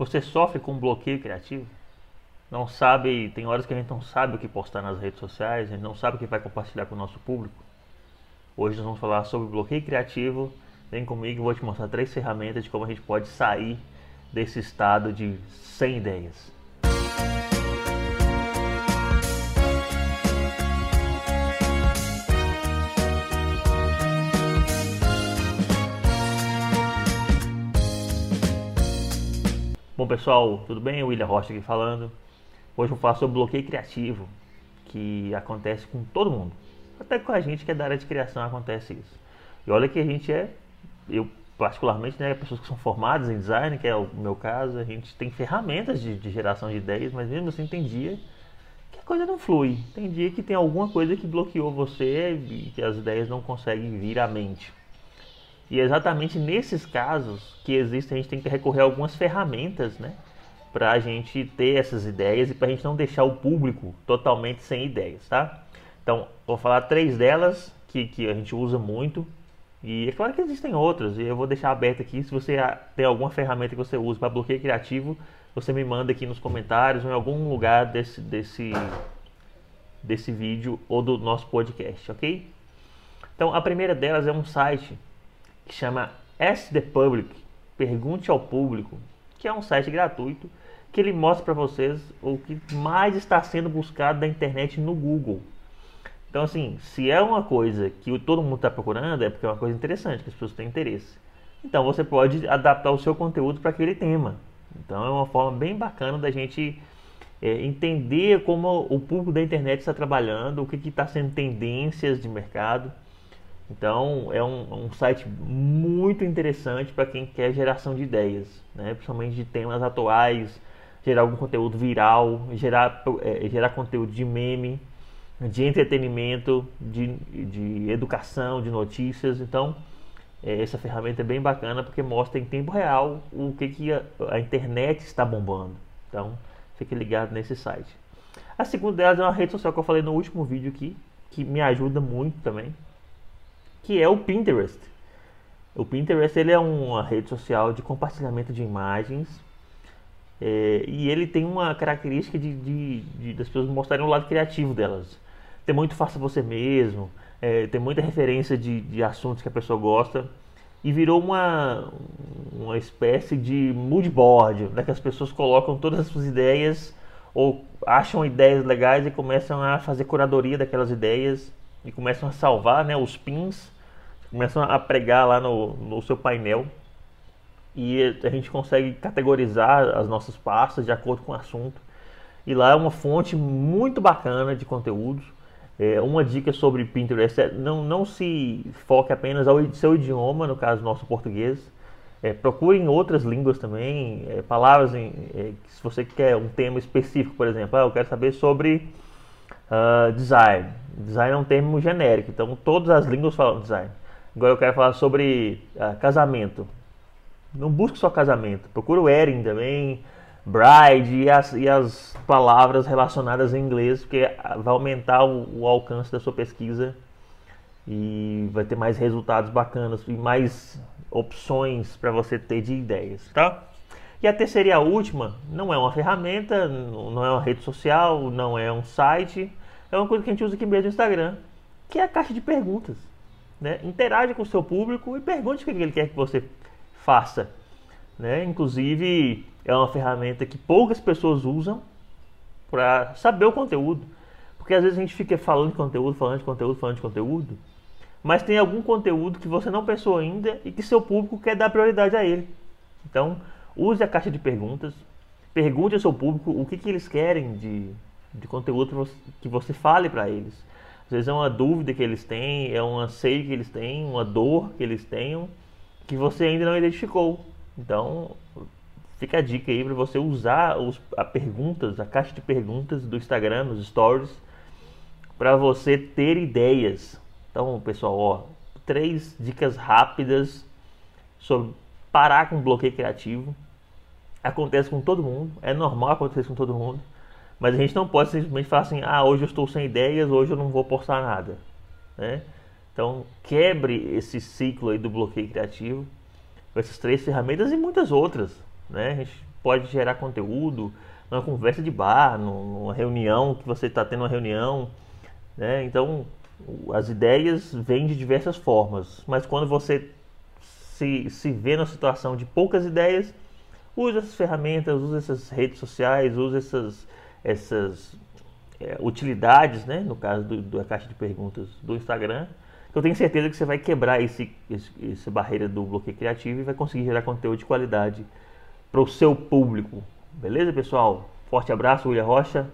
Você sofre com bloqueio criativo? Não sabe, tem horas que a gente não sabe o que postar nas redes sociais, a gente não sabe o que vai compartilhar com o nosso público. Hoje nós vamos falar sobre bloqueio criativo. Vem comigo, vou te mostrar três ferramentas de como a gente pode sair desse estado de sem ideias. Bom pessoal, tudo bem? William Rocha aqui falando. Hoje eu vou falar sobre bloqueio criativo, que acontece com todo mundo. Até com a gente que é da área de criação acontece isso. E olha que a gente é, eu particularmente, né, pessoas que são formadas em design, que é o meu caso, a gente tem ferramentas de, de geração de ideias, mas mesmo assim tem dia que a coisa não flui. Tem dia que tem alguma coisa que bloqueou você e que as ideias não conseguem vir à mente. E é exatamente nesses casos que existe, a gente tem que recorrer a algumas ferramentas, né? Para a gente ter essas ideias e para a gente não deixar o público totalmente sem ideias, tá? Então, vou falar três delas que, que a gente usa muito. E é claro que existem outras, e eu vou deixar aberto aqui. Se você tem alguma ferramenta que você usa para bloqueio criativo, você me manda aqui nos comentários ou em algum lugar desse, desse, desse vídeo ou do nosso podcast, ok? Então, a primeira delas é um site que chama Ask the Public, Pergunte ao Público, que é um site gratuito que ele mostra para vocês o que mais está sendo buscado da internet no Google. Então, assim, se é uma coisa que todo mundo está procurando, é porque é uma coisa interessante, que as pessoas têm interesse. Então, você pode adaptar o seu conteúdo para aquele tema. Então, é uma forma bem bacana da gente é, entender como o público da internet está trabalhando, o que está sendo tendências de mercado. Então é um, um site muito interessante para quem quer geração de ideias, né? principalmente de temas atuais, gerar algum conteúdo viral, gerar, é, gerar conteúdo de meme, de entretenimento, de, de educação, de notícias. Então é, essa ferramenta é bem bacana porque mostra em tempo real o que, que a, a internet está bombando. Então fique ligado nesse site. A segunda delas é uma rede social que eu falei no último vídeo aqui, que me ajuda muito também, que é o Pinterest. O Pinterest ele é uma rede social de compartilhamento de imagens é, e ele tem uma característica de, de, de, das pessoas mostrarem o lado criativo delas. Tem muito faça você mesmo, é, tem muita referência de, de assuntos que a pessoa gosta e virou uma, uma espécie de mood board, né, que as pessoas colocam todas as suas ideias ou acham ideias legais e começam a fazer curadoria daquelas ideias e começam a salvar né, os pins, começam a pregar lá no, no seu painel e a gente consegue categorizar as nossas pastas de acordo com o assunto. E lá é uma fonte muito bacana de conteúdos. É, uma dica sobre Pinterest é não, não se foque apenas ao seu idioma, no caso nosso português. É, procure em outras línguas também, é, palavras em, é, se você quer um tema específico, por exemplo, ah, eu quero saber sobre uh, design. Design é um termo genérico, então todas as línguas falam design. Agora eu quero falar sobre uh, casamento. Não busque só casamento, procura o wedding também, bride e as, e as palavras relacionadas em inglês, porque vai aumentar o, o alcance da sua pesquisa e vai ter mais resultados bacanas e mais opções para você ter de ideias, tá? E a terceira e a última não é uma ferramenta, não é uma rede social, não é um site, é uma coisa que a gente usa aqui mesmo no Instagram, que é a caixa de perguntas. Né? Interage com o seu público e pergunte o que ele quer que você faça. Né? Inclusive, é uma ferramenta que poucas pessoas usam para saber o conteúdo. Porque às vezes a gente fica falando de conteúdo, falando de conteúdo, falando de conteúdo, mas tem algum conteúdo que você não pensou ainda e que seu público quer dar prioridade a ele. Então, use a caixa de perguntas, pergunte ao seu público o que, que eles querem de, de conteúdo que você fale para eles. Às vezes é uma dúvida que eles têm, é um anseio que eles têm, uma dor que eles tenham, que você ainda não identificou. Então, fica a dica aí para você usar os, a perguntas, a caixa de perguntas do Instagram, nos stories, para você ter ideias. Então, pessoal, ó, três dicas rápidas sobre parar com bloqueio criativo. Acontece com todo mundo, é normal acontecer com todo mundo. Mas a gente não pode simplesmente falar assim, ah, hoje eu estou sem ideias, hoje eu não vou postar nada. Né? Então, quebre esse ciclo aí do bloqueio criativo com essas três ferramentas e muitas outras. né? A gente pode gerar conteúdo numa conversa de bar, numa reunião que você está tendo uma reunião, né? Então as ideias vêm de diversas formas, mas quando você se, se vê numa situação de poucas ideias, use essas ferramentas, use essas redes sociais, use essas, essas é, utilidades, né? no caso do, da caixa de perguntas do Instagram, eu tenho certeza que você vai quebrar esse, esse, essa barreira do bloqueio criativo e vai conseguir gerar conteúdo de qualidade para o seu público. Beleza, pessoal? Forte abraço, William Rocha.